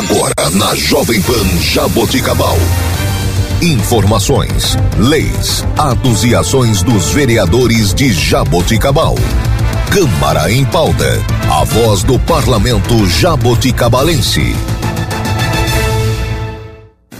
Agora na Jovem Pan Jaboticabal. Informações, leis, atos e ações dos vereadores de Jaboticabal. Câmara em pauta. A voz do parlamento jaboticabalense.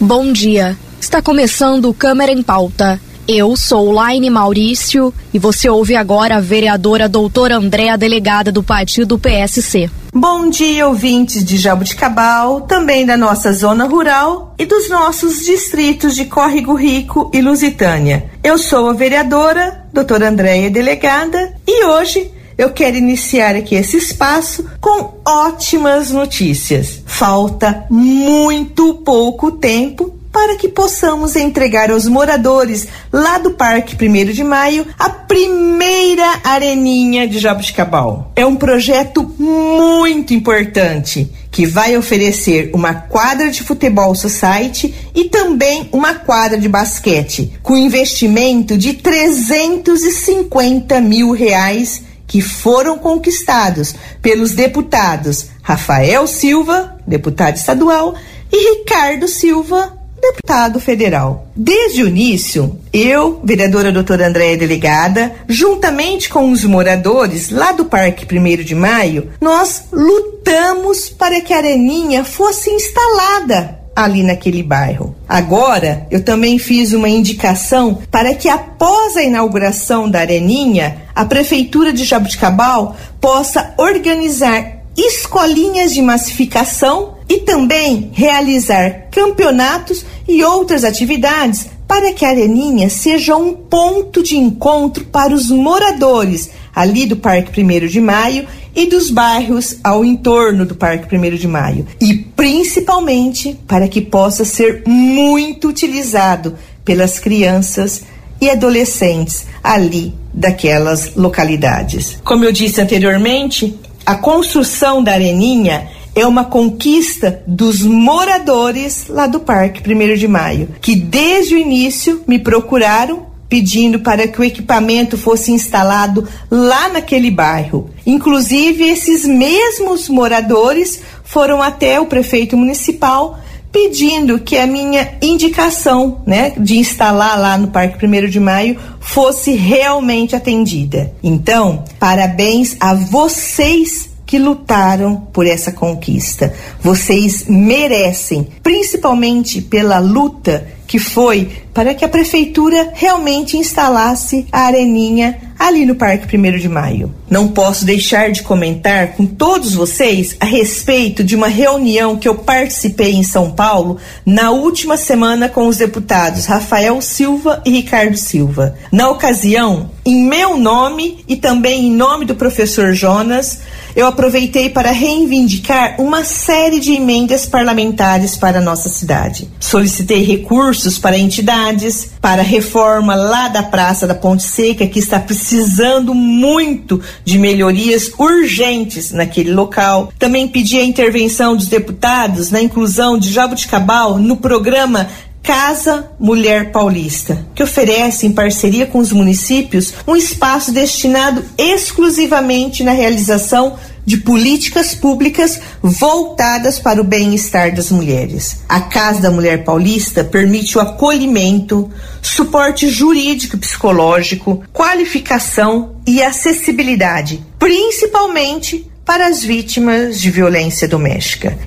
Bom dia. Está começando Câmara em Pauta. Eu sou Laine Maurício e você ouve agora a vereadora doutora Andréa, delegada do partido PSC. Bom dia, ouvintes de Jabuticabal, também da nossa zona rural e dos nossos distritos de Córrego Rico e Lusitânia. Eu sou a vereadora doutora Andréia, delegada, e hoje eu quero iniciar aqui esse espaço com ótimas notícias. Falta muito pouco tempo para que possamos entregar aos moradores lá do Parque 1 de Maio a primeira areninha de Jabuticabal. É um projeto muito importante que vai oferecer uma quadra de futebol society e também uma quadra de basquete, com investimento de 350 mil reais que foram conquistados pelos deputados Rafael Silva, deputado estadual, e Ricardo Silva, deputado federal. Desde o início, eu, vereadora doutora Andréia Delegada, juntamente com os moradores lá do Parque 1 de Maio, nós lutamos para que a areninha fosse instalada ali naquele bairro. Agora, eu também fiz uma indicação para que após a inauguração da areninha, a prefeitura de Jabuticabal possa organizar escolinhas de massificação e também realizar campeonatos e outras atividades para que a Areninha seja um ponto de encontro para os moradores ali do Parque 1 de Maio e dos bairros ao entorno do Parque 1 de Maio. E principalmente para que possa ser muito utilizado pelas crianças e adolescentes ali daquelas localidades. Como eu disse anteriormente, a construção da Areninha é uma conquista dos moradores lá do Parque 1 de Maio, que desde o início me procuraram pedindo para que o equipamento fosse instalado lá naquele bairro. Inclusive, esses mesmos moradores foram até o prefeito municipal pedindo que a minha indicação, né, de instalar lá no Parque 1 de Maio fosse realmente atendida. Então, parabéns a vocês que lutaram por essa conquista. Vocês merecem, principalmente pela luta que foi para que a prefeitura realmente instalasse a areninha ali no Parque 1 de Maio. Não posso deixar de comentar com todos vocês a respeito de uma reunião que eu participei em São Paulo na última semana com os deputados Rafael Silva e Ricardo Silva. Na ocasião, em meu nome e também em nome do professor Jonas, eu aproveitei para reivindicar uma série de emendas parlamentares para a nossa cidade. Solicitei recursos para entidades, para reforma lá da Praça da Ponte Seca, que está precisando muito de melhorias urgentes naquele local. Também pedi a intervenção dos deputados na inclusão de Jabuticabal no programa Casa Mulher Paulista, que oferece, em parceria com os municípios, um espaço destinado exclusivamente na realização de políticas públicas voltadas para o bem-estar das mulheres. A Casa da Mulher Paulista permite o acolhimento, suporte jurídico e psicológico, qualificação e acessibilidade, principalmente para as vítimas de violência doméstica.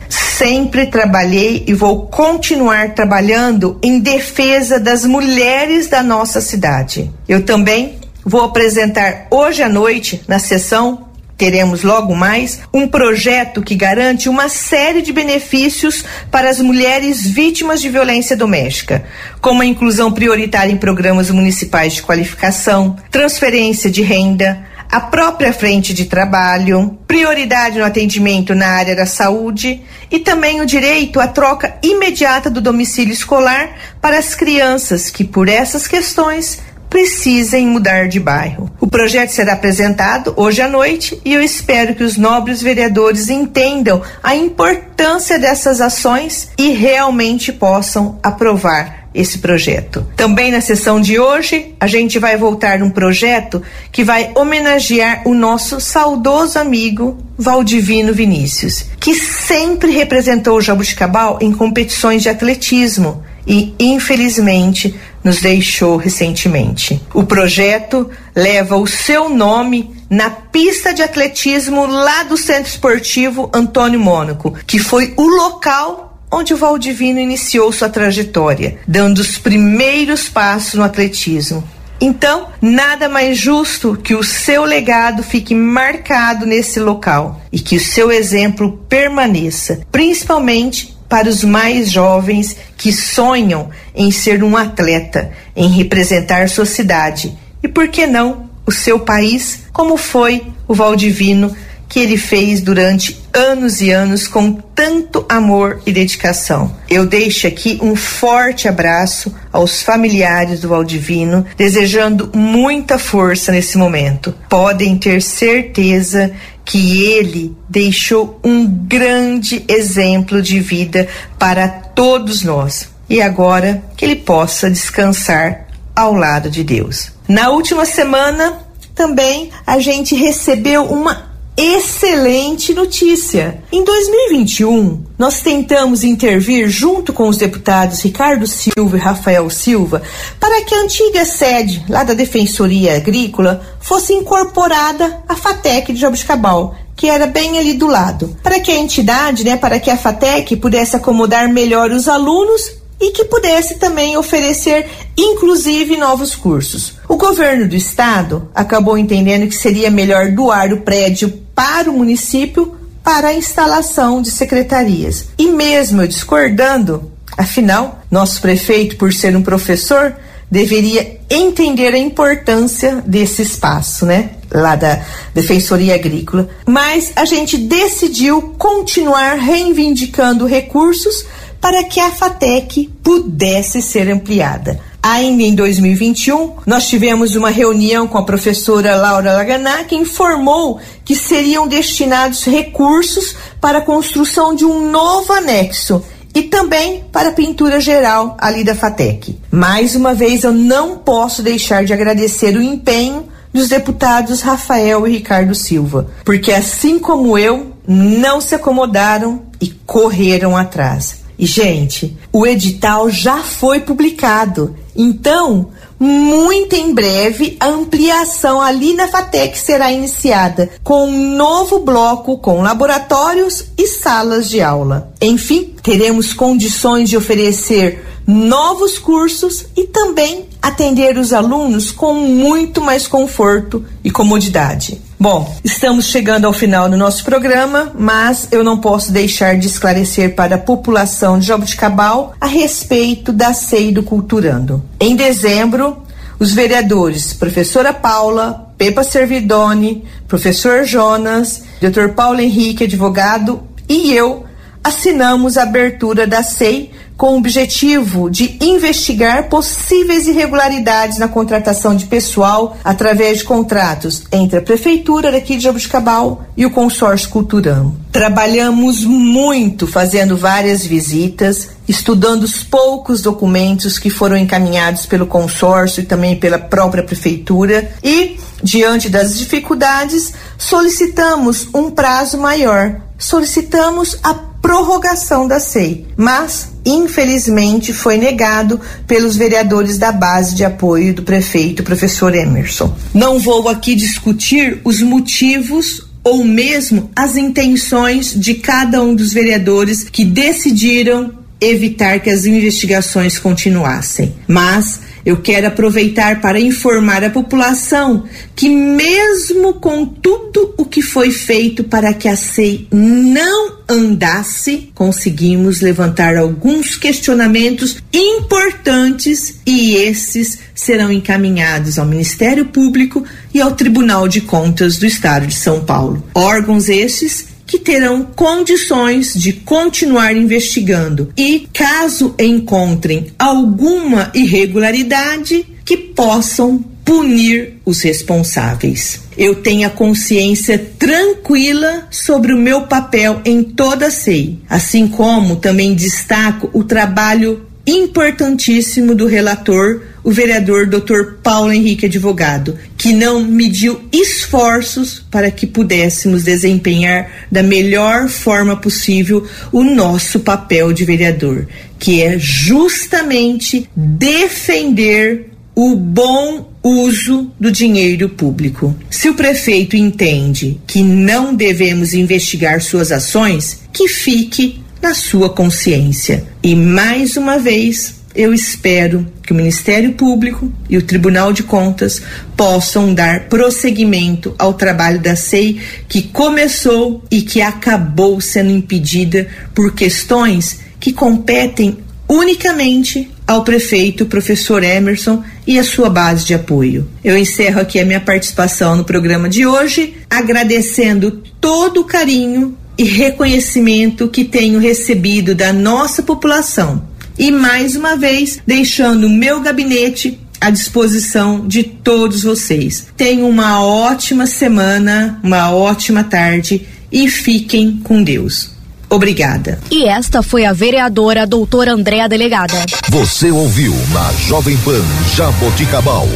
Sempre trabalhei e vou continuar trabalhando em defesa das mulheres da nossa cidade. Eu também vou apresentar hoje à noite, na sessão teremos logo mais um projeto que garante uma série de benefícios para as mulheres vítimas de violência doméstica, como a inclusão prioritária em programas municipais de qualificação, transferência de renda, a própria frente de trabalho, prioridade no atendimento na área da saúde e também o direito à troca imediata do domicílio escolar para as crianças que, por essas questões, precisem mudar de bairro. O projeto será apresentado hoje à noite e eu espero que os nobres vereadores entendam a importância dessas ações e realmente possam aprovar esse projeto. Também na sessão de hoje, a gente vai voltar num projeto que vai homenagear o nosso saudoso amigo Valdivino Vinícius, que sempre representou o Jabuticabal em competições de atletismo e, infelizmente, nos deixou recentemente. O projeto leva o seu nome na pista de atletismo lá do Centro Esportivo Antônio Mônaco, que foi o local onde o Valdivino iniciou sua trajetória, dando os primeiros passos no atletismo. Então, nada mais justo que o seu legado fique marcado nesse local e que o seu exemplo permaneça, principalmente para os mais jovens que sonham em ser um atleta, em representar sua cidade e, por que não, o seu país, como foi o Valdivino que ele fez durante anos e anos com tanto amor e dedicação. Eu deixo aqui um forte abraço aos familiares do Valdivino, desejando muita força nesse momento. Podem ter certeza que ele deixou um grande exemplo de vida para todos nós. E agora que ele possa descansar ao lado de Deus. Na última semana, também a gente recebeu uma excelente notícia. Em 2021, nós tentamos intervir junto com os deputados Ricardo Silva e Rafael Silva para que a antiga sede lá da Defensoria Agrícola fosse incorporada à FATEC de Jabuticabal, que era bem ali do lado, para que a entidade, né, para que a FATEC pudesse acomodar melhor os alunos e que pudesse também oferecer, inclusive, novos cursos. O governo do estado acabou entendendo que seria melhor doar o prédio para o município para a instalação de secretarias. E mesmo eu discordando, afinal, nosso prefeito, por ser um professor, deveria entender a importância desse espaço, né? Lá da Defensoria Agrícola. Mas a gente decidiu continuar reivindicando recursos para que a FATEC pudesse ser ampliada. Ainda em 2021, nós tivemos uma reunião com a professora Laura Laganá, que informou que seriam destinados recursos para a construção de um novo anexo e também para a pintura geral ali da FATEC. Mais uma vez, eu não posso deixar de agradecer o empenho dos deputados Rafael e Ricardo Silva, porque assim como eu, não se acomodaram e correram atrás. E, gente, o edital já foi publicado. Então, muito em breve, a ampliação ali na FATEC será iniciada com um novo bloco com laboratórios e salas de aula. Enfim, teremos condições de oferecer novos cursos e também atender os alunos com muito mais conforto e comodidade. Bom, estamos chegando ao final do nosso programa, mas eu não posso deixar de esclarecer para a população de Jabuticabal a respeito da SEI do Culturando. Em dezembro, os vereadores professora Paula, Pepa Servidoni, professor Jonas, Dr. Paulo Henrique, advogado, e eu assinamos a abertura da SEI com o objetivo de investigar possíveis irregularidades na contratação de pessoal através de contratos entre a prefeitura daqui de Jabuticabal e o consórcio Culturão. Trabalhamos muito fazendo várias visitas, estudando os poucos documentos que foram encaminhados pelo consórcio e também pela própria prefeitura e, diante das dificuldades, solicitamos um prazo maior. Solicitamos a prorrogação da SEI, mas infelizmente foi negado pelos vereadores da base de apoio do prefeito, professor Emerson. Não vou aqui discutir os motivos ou mesmo as intenções de cada um dos vereadores que decidiram evitar que as investigações continuassem. Mas eu quero aproveitar para informar a população que, mesmo com tudo o que foi feito para que a SEI não andasse, conseguimos levantar alguns questionamentos importantes e esses serão encaminhados ao Ministério Público e ao Tribunal de Contas do Estado de São Paulo. Órgãos estes que terão condições de continuar investigando e, caso encontrem alguma irregularidade, que possam punir os responsáveis. Eu tenho a consciência tranquila sobre o meu papel em toda a SEI, assim como também destaco o trabalho importantíssimo do relator, o vereador Dr. Paulo Henrique Advogado, que não mediu esforços para que pudéssemos desempenhar da melhor forma possível o nosso papel de vereador, que é justamente defender o bom uso do dinheiro público. Se o prefeito entende que não devemos investigar suas ações, que fique na sua consciência. E mais uma vez, eu espero que o Ministério Público e o Tribunal de Contas possam dar prosseguimento ao trabalho da SEI que começou e que acabou sendo impedida por questões que competem unicamente ao prefeito professor Emerson e a sua base de apoio. Eu encerro aqui a minha participação no programa de hoje, agradecendo todo o carinho e reconhecimento que tenho recebido da nossa população. E mais uma vez, deixando o meu gabinete à disposição de todos vocês. Tenham uma ótima semana, uma ótima tarde e fiquem com Deus. Obrigada. E esta foi a vereadora doutora Andréa Delegada. Você ouviu na Jovem Pan Jaboticabal.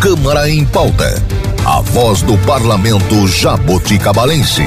Câmara em pauta. A voz do parlamento jaboticabalense.